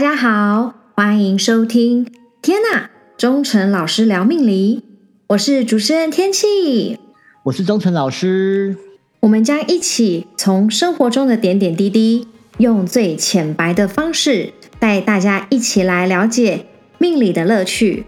大家好，欢迎收听。天呐，忠诚老师聊命理，我是主持人天气，我是忠诚老师。我们将一起从生活中的点点滴滴，用最浅白的方式，带大家一起来了解命理的乐趣。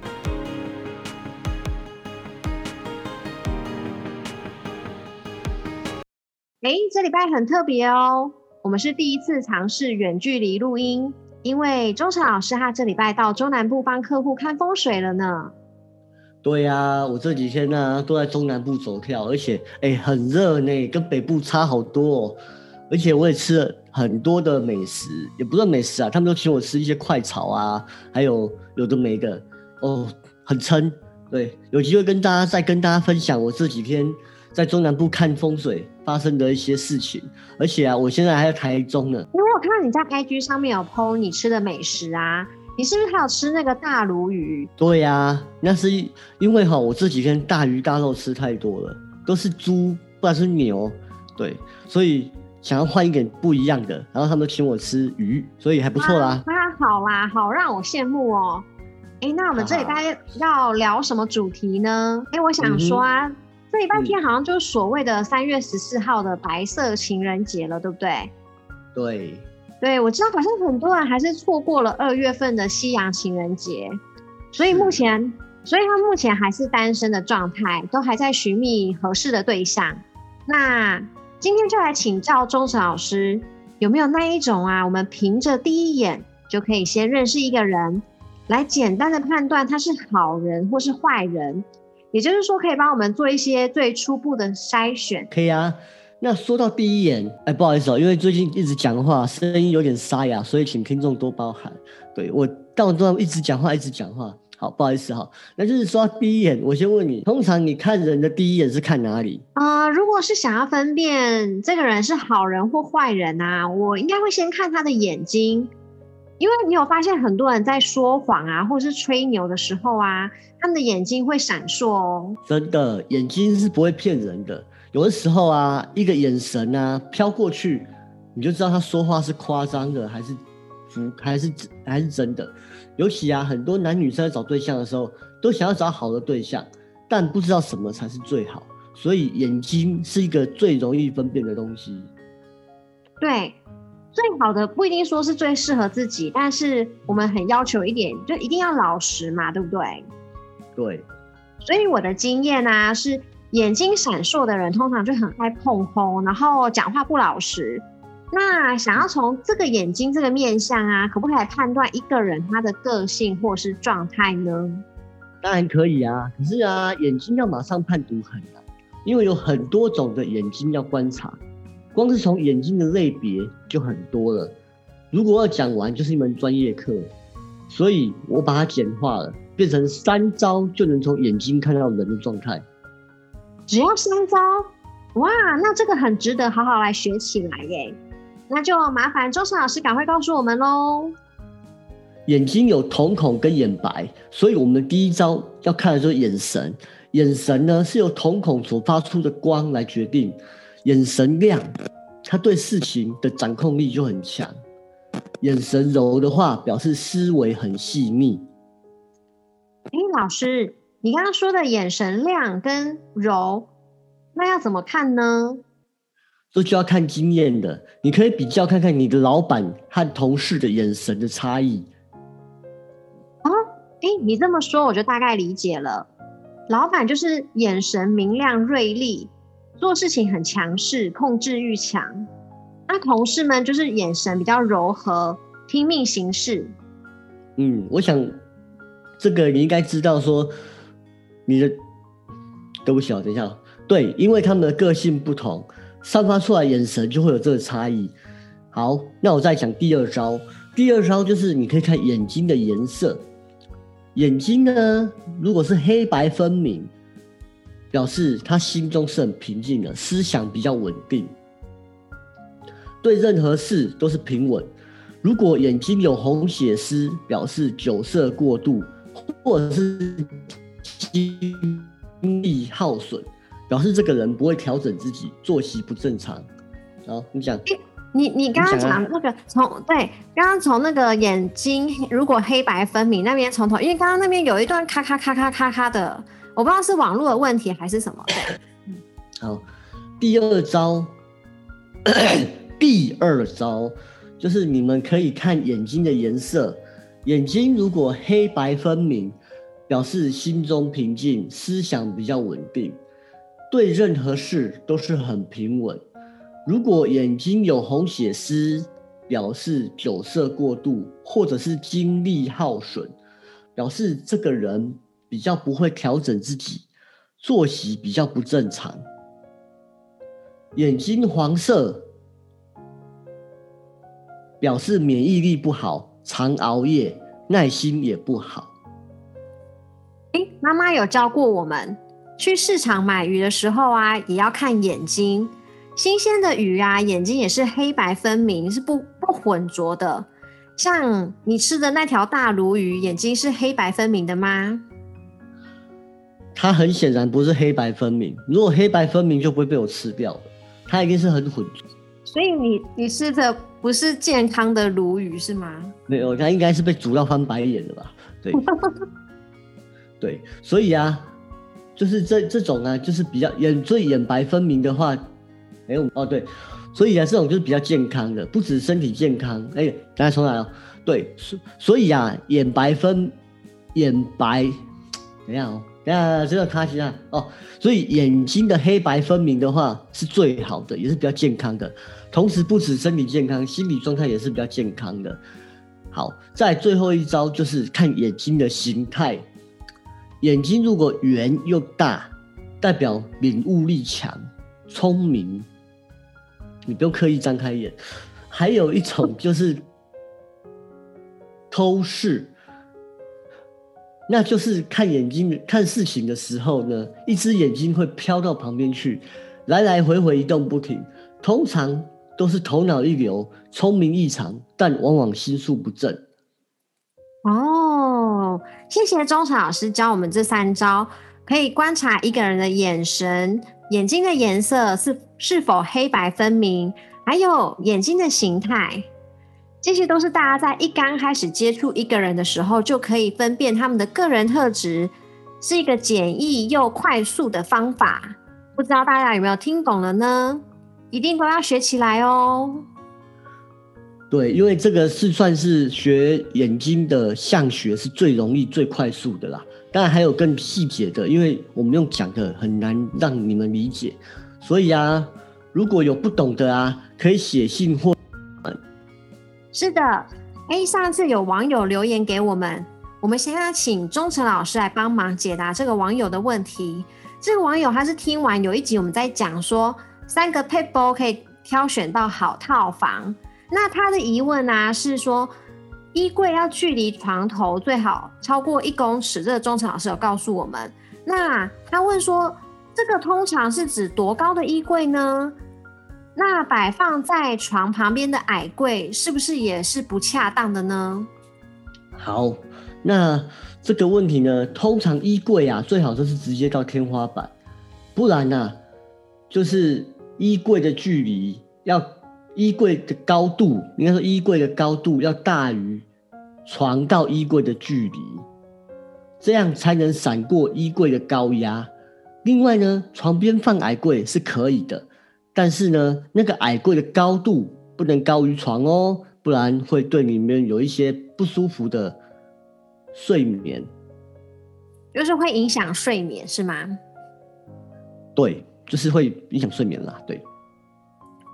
哎，这礼拜很特别哦，我们是第一次尝试远距离录音，因为钟诚老师他这礼拜到中南部帮客户看风水了呢。对呀，我这几天呢都在中南部走跳，而且哎很热呢，跟北部差好多。哦。而且我也吃了很多的美食，也不算美食啊，他们都请我吃一些快炒啊，还有有的没的哦，很撑。对，有机会跟大家再跟大家分享我这几天。在中南部看风水发生的一些事情，而且啊，我现在还在台中呢。因为我看到你在 IG 上面有 PO 你吃的美食啊，你是不是还有吃那个大鲈鱼？对呀，那是因为哈，我这几天大鱼大肉吃太多了，都是猪，不然是牛，对，所以想要换一点不一样的，然后他们请我吃鱼，所以还不错啦。那好啦，好让我羡慕哦。哎，那我们这礼拜要聊什么主题呢？哎，我想说啊。这礼拜天好像就是所谓的三月十四号的白色情人节了，对不对？对，对我知道，好像很多人还是错过了二月份的夕阳情人节，所以目前，所以他目前还是单身的状态，都还在寻觅合适的对象。那今天就来请教钟诚老师，有没有那一种啊？我们凭着第一眼就可以先认识一个人，来简单的判断他是好人或是坏人。也就是说，可以帮我们做一些最初步的筛选。可以啊。那说到第一眼，哎，不好意思哦，因为最近一直讲话，声音有点沙哑，所以请听众多包涵。对我，但我都一直讲话，一直讲话。好，不好意思哈。那就是说第一眼，我先问你，通常你看人的第一眼是看哪里？啊，如果是想要分辨这个人是好人或坏人啊，我应该会先看他的眼睛。因为你有发现很多人在说谎啊，或者是吹牛的时候啊，他们的眼睛会闪烁哦。真的，眼睛是不会骗人的。有的时候啊，一个眼神啊飘过去，你就知道他说话是夸张的，还是服，还是还是真的。尤其啊，很多男女生在找对象的时候，都想要找好的对象，但不知道什么才是最好。所以眼睛是一个最容易分辨的东西。对。最好的不一定说是最适合自己，但是我们很要求一点，就一定要老实嘛，对不对？对。所以我的经验呢，是眼睛闪烁的人通常就很爱碰轰，然后讲话不老实。那想要从这个眼睛这个面相啊，可不可以判断一个人他的个性或是状态呢？当然可以啊，可是啊，眼睛要马上判读很难，因为有很多种的眼睛要观察。光是从眼睛的类别就很多了，如果要讲完就是一门专业课，所以我把它简化了，变成三招就能从眼睛看到人的状态。只要三招，哇，那这个很值得好好来学起来耶！那就麻烦周深老师赶快告诉我们喽。眼睛有瞳孔跟眼白，所以我们的第一招要看的就是眼神。眼神呢是由瞳孔所发出的光来决定。眼神亮，他对事情的掌控力就很强；眼神柔的话，表示思维很细腻。哎，老师，你刚刚说的眼神亮跟柔，那要怎么看呢？这就要看经验的，你可以比较看看你的老板和同事的眼神的差异。啊，哎，你这么说我就大概理解了。老板就是眼神明亮锐利。做事情很强势，控制欲强。那同事们就是眼神比较柔和，拼命行事。嗯，我想这个你应该知道。说你的，对不起啊，等一下。对，因为他们的个性不同，散发出来眼神就会有这个差异。好，那我再讲第二招。第二招就是你可以看眼睛的颜色。眼睛呢，如果是黑白分明。表示他心中是很平静的，思想比较稳定，对任何事都是平稳。如果眼睛有红血丝，表示酒色过度，或者是精力耗损，表示这个人不会调整自己，作息不正常。好，你讲。你你刚刚讲那个从对，刚刚从那个眼睛如果黑白分明那边从头，因为刚刚那边有一段咔咔咔咔咔咔的，我不知道是网络的问题还是什么。好，第二招，第二招就是你们可以看眼睛的颜色，眼睛如果黑白分明，表示心中平静，思想比较稳定，对任何事都是很平稳。如果眼睛有红血丝，表示酒色过度，或者是精力耗损，表示这个人比较不会调整自己，作息比较不正常。眼睛黄色，表示免疫力不好，常熬夜，耐心也不好。妈妈有教过我们，去市场买鱼的时候啊，也要看眼睛。新鲜的鱼啊，眼睛也是黑白分明，是不不混浊的。像你吃的那条大鲈鱼，眼睛是黑白分明的吗？它很显然不是黑白分明，如果黑白分明就不会被我吃掉了，它一定是很混浊。所以你你吃的不是健康的鲈鱼是吗？没有，它应该是被煮到翻白眼的吧？对，对，所以啊，就是这这种啊，就是比较眼最眼白分明的话，哎、我哦对，所以啊，这种就是比较健康的，不止身体健康，哎、刚才重来哦，对，所所以啊，眼白分眼白，等一下哦，等一下这个卡一下哦，所以眼睛的黑白分明的话是最好的，也是比较健康的，同时不止身体健康，心理状态也是比较健康的。好，在最后一招就是看眼睛的形态，眼睛如果圆又大，代表领悟力强、聪明，你不用刻意张开眼。还有一种就是偷视，那就是看眼睛看事情的时候呢，一只眼睛会飘到旁边去，来来回回一动不停，通常都是头脑一流、聪明异常，但往往心术不正。哦，谢谢钟诚老师教我们这三招，可以观察一个人的眼神、眼睛的颜色是是否黑白分明，还有眼睛的形态。这些都是大家在一刚开始接触一个人的时候，就可以分辨他们的个人特质，是一个简易又快速的方法。不知道大家有没有听懂了呢？一定都要学起来哦。对，因为这个是算是学眼睛的相学是最容易、最快速的啦。当然还有更细节的，因为我们用讲的很难让你们理解，所以啊，如果有不懂的啊，可以写信或是的，哎，上次有网友留言给我们，我们先要请钟诚老师来帮忙解答这个网友的问题。这个网友他是听完有一集我们在讲说三个 people 可以挑选到好套房，那他的疑问啊是说衣柜要距离床头最好超过一公尺，这个钟诚老师有告诉我们。那他问说，这个通常是指多高的衣柜呢？那摆放在床旁边的矮柜是不是也是不恰当的呢？好，那这个问题呢，通常衣柜啊，最好就是直接到天花板，不然呢、就是衣柜的距离要衣柜的高度，应该说衣柜的高度要大于床到衣柜的距离，这样才能闪过衣柜的高压。另外呢，床边放矮柜是可以的，但是呢，那个矮柜的高度不能高于床哦，不然会对里面有一些不舒服的睡眠。就是会影响睡眠是吗？对，就是会影响睡眠啦。对，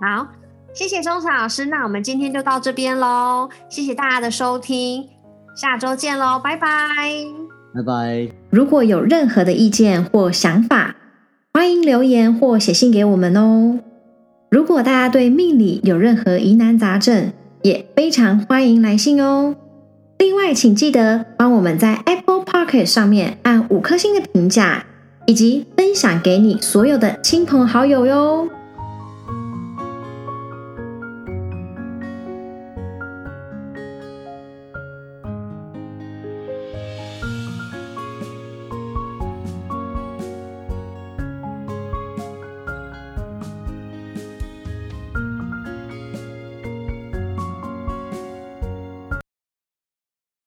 好，谢谢钟诚老师，那我们今天就到这边喽，谢谢大家的收听，下周见喽，拜拜。拜拜。如果有任何的意见或想法，欢迎留言或写信给我们哦。如果大家对命理有任何疑难杂症，也非常欢迎来信哦。另外，请记得帮我们在 Apple Pocket 上面按五颗星的评价，以及分享给你所有的亲朋好友哟。